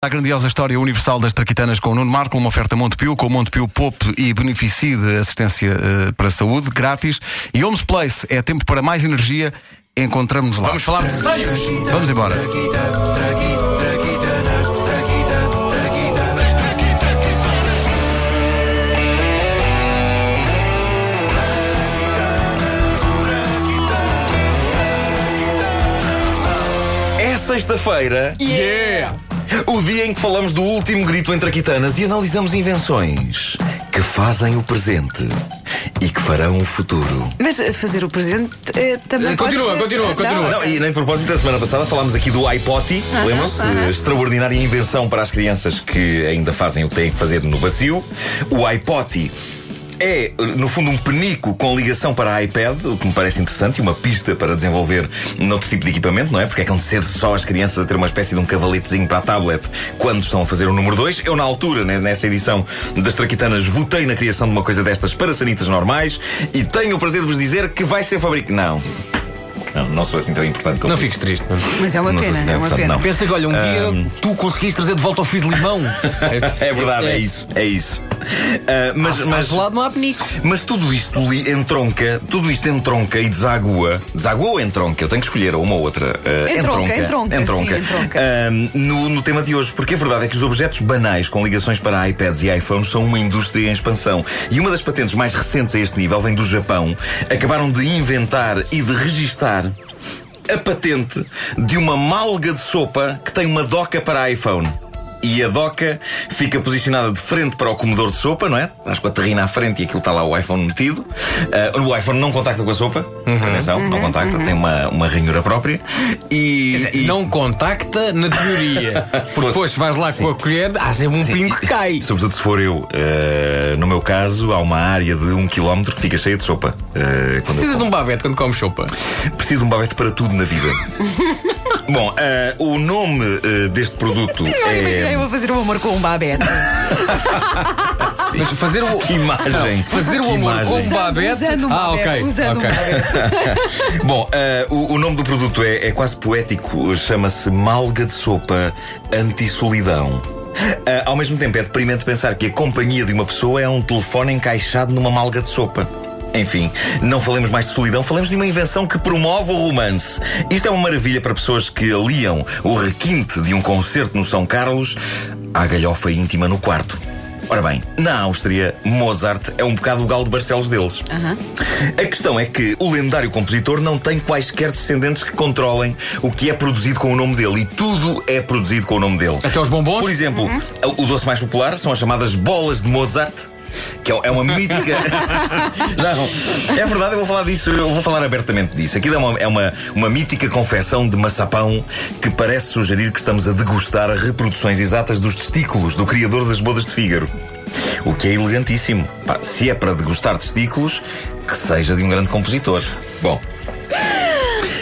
A grandiosa história universal das traquitanas com o Nuno Marco, uma oferta Montepio, com Montepio Pop e beneficie de assistência uh, para a saúde, grátis. E Homes Place é tempo para mais energia. Encontramos-nos lá. Vamos falar de seios. Vamos embora. É sexta-feira, Yeah! O dia em que falamos do último grito entre aquitanas e analisamos invenções que fazem o presente e que farão o futuro. Mas fazer o presente eh, também. Eh, pode continua, ser- continua, continua. Não, e nem de propósito, a semana passada falámos aqui do iPotty, Aham, lembram-se? aham. Extraordinária invenção para as crianças que ainda fazem o que têm que fazer no bacio. O iPotty é, no fundo, um penico com ligação para a iPad, o que me parece interessante, e uma pista para desenvolver noutro tipo de equipamento, não é? Porque é que ser só as crianças a ter uma espécie de um cavaletezinho para a tablet quando estão a fazer o número 2. Eu, na altura, né, nessa edição das Traquitanas, votei na criação de uma coisa destas para sanitas normais e tenho o prazer de vos dizer que vai ser fabricado. Não. Não, não sou assim tão importante como Não fiques triste. não. Mas é uma Não pena, se é uma pena. não. Pensa que, olha, um dia tu conseguiste trazer de volta o fiz de limão. É verdade, é, isso, é isso. Ah, mas, Mas mas, lado não há penico. mas tudo isto li- entronca, tudo isto entronca e desagua. Desagua ou entronca? Eu tenho que escolher uma ou outra. Ah, Entronca, entronca, entronca. sim, entronca. Ah, no, no tema de hoje, porque a verdade é que os objetos banais com ligações para iPads e iPhones são uma indústria em expansão. E uma das patentes mais recentes a este nível vem do Japão. Acabaram de inventar e de registar a patente de uma malga de sopa que tem uma doca para iPhone. E a doca fica posicionada de frente para o comedor de sopa, não é? Estás com a terrina à frente e aquilo está lá o iPhone metido. Ah, o iPhone não contacta com a sopa. Atenção, não contacta, tem uma, uma ranhura própria. E, e- Não contacta na teoria. Porque depois vais lá com a colher, há sempre um pingo que cai. Sobretudo se for eu. Ah, no meu caso, há uma área de um quilómetro que fica cheia de sopa. Ah, eu Precisas de um babete quando comes sopa. Preciso de um babete para tudo na vida. Bom, ah, o nome ah, deste produto Não imaginei é. Eu a fazer o amor com um babete. Mas fazer o. Que imagem! Não, fazer o amor imagem. com um babete. Usando um ah, ok. usando um ok. babete. Bom, ah, o, o nome do produto é, é quase poético, chama-se Malga de Sopa Anti-Solidão. Ah, ao mesmo tempo, é deprimente pensar que a companhia de uma pessoa é um telefone encaixado numa malga de sopa. Enfim, não falemos mais de solidão, falemos de uma invenção que promove o romance. Isto é uma maravilha para pessoas que aliam o requinte de um concerto no São Carlos à galhofa íntima no quarto. Ora bem, na Áustria, Mozart é um bocado o galo de Barcelos deles. A questão é que o lendário compositor não tem quaisquer descendentes que controlem o que é produzido com o nome dele. E tudo é produzido com o nome dele. Até os bombons? Por exemplo, o doce mais popular são as chamadas bolas de Mozart. Que é é uma mítica. não, é verdade, eu vou falar disso, eu vou falar abertamente disso. Aquilo é uma, é uma, uma mítica confecção de maçapão que parece sugerir que estamos a degustar reproduções exatas dos testículos do criador das bodas de Fígaro. O que é elegantíssimo. Pá, se é para degustar testículos, que seja de um grande compositor. Bom.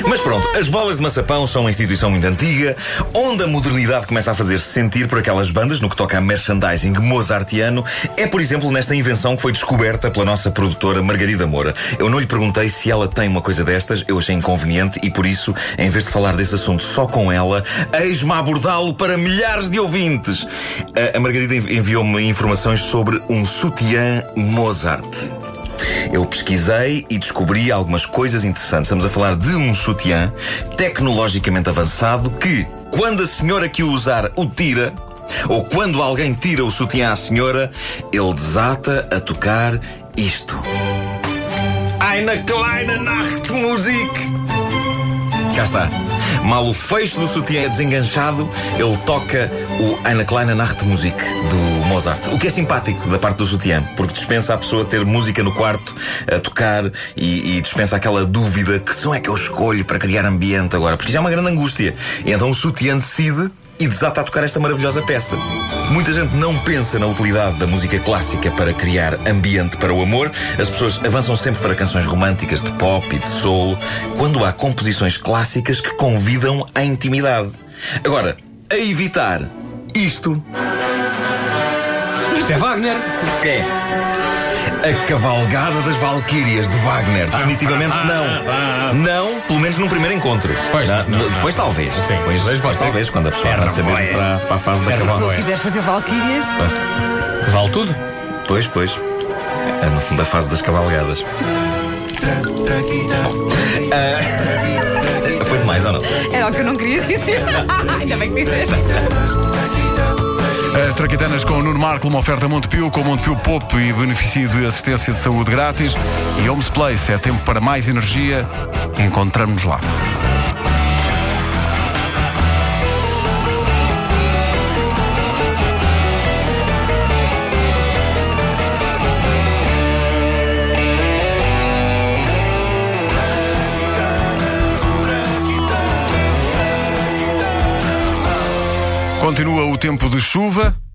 Mas pronto, as bolas de maçapão são uma instituição muito antiga, onde a modernidade começa a fazer-se sentir por aquelas bandas no que toca a merchandising mozartiano. É, por exemplo, nesta invenção que foi descoberta pela nossa produtora Margarida Moura. Eu não lhe perguntei se ela tem uma coisa destas, eu achei inconveniente e por isso, em vez de falar desse assunto só com ela, eis-me a abordá-lo para milhares de ouvintes. A, Margarida envi- enviou-me informações sobre um sutiã Mozart. Eu pesquisei e descobri algumas coisas interessantes. Estamos a falar de um sutiã tecnologicamente avançado que, quando a senhora que o usar o tira, ou quando alguém tira o sutiã à senhora, ele desata a tocar isto. Eine kleine Nachtmusik. Cá está. Mal o fecho do sutiã é desenganchado, ele toca o Eine kleine Nachtmusik do Mozart. O que é simpático da parte do sutiã, porque dispensa a pessoa ter música no quarto a tocar e, e dispensa aquela dúvida: que som é que eu escolho para criar ambiente agora? Porque já é uma grande angústia. E então o sutiã decide e desata a tocar esta maravilhosa peça. Muita gente não pensa na utilidade da música clássica para criar ambiente para o amor. As pessoas avançam sempre para canções românticas de pop e de soul, quando há composições clássicas que convidam à intimidade. Agora, a evitar isto Isto é Wagner. é. A Cavalgada das Valquírias de Wagner. Definitivamente não. Não, pelo menos num primeiro encontro. Pois, Na- não, não. depois talvez. Sim, depois, depois pode ser. talvez, quando a pessoa Era avança mesmo para, para a fase da Era Se cavalgada. eu quiser fazer Valquírias, Vale tudo? Pois, pois. É no fundo a fase das cavalgadas. Ah, foi demais ou não? era o que eu não queria dizer. Ainda bem que disseste. As Traquitanas com o Nuno Marco, uma oferta Montepio, com Montepio Pop e benefício de assistência de saúde grátis. E Homes Place, é tempo para mais energia. Encontramos-nos lá. Continua o tempo de chuva.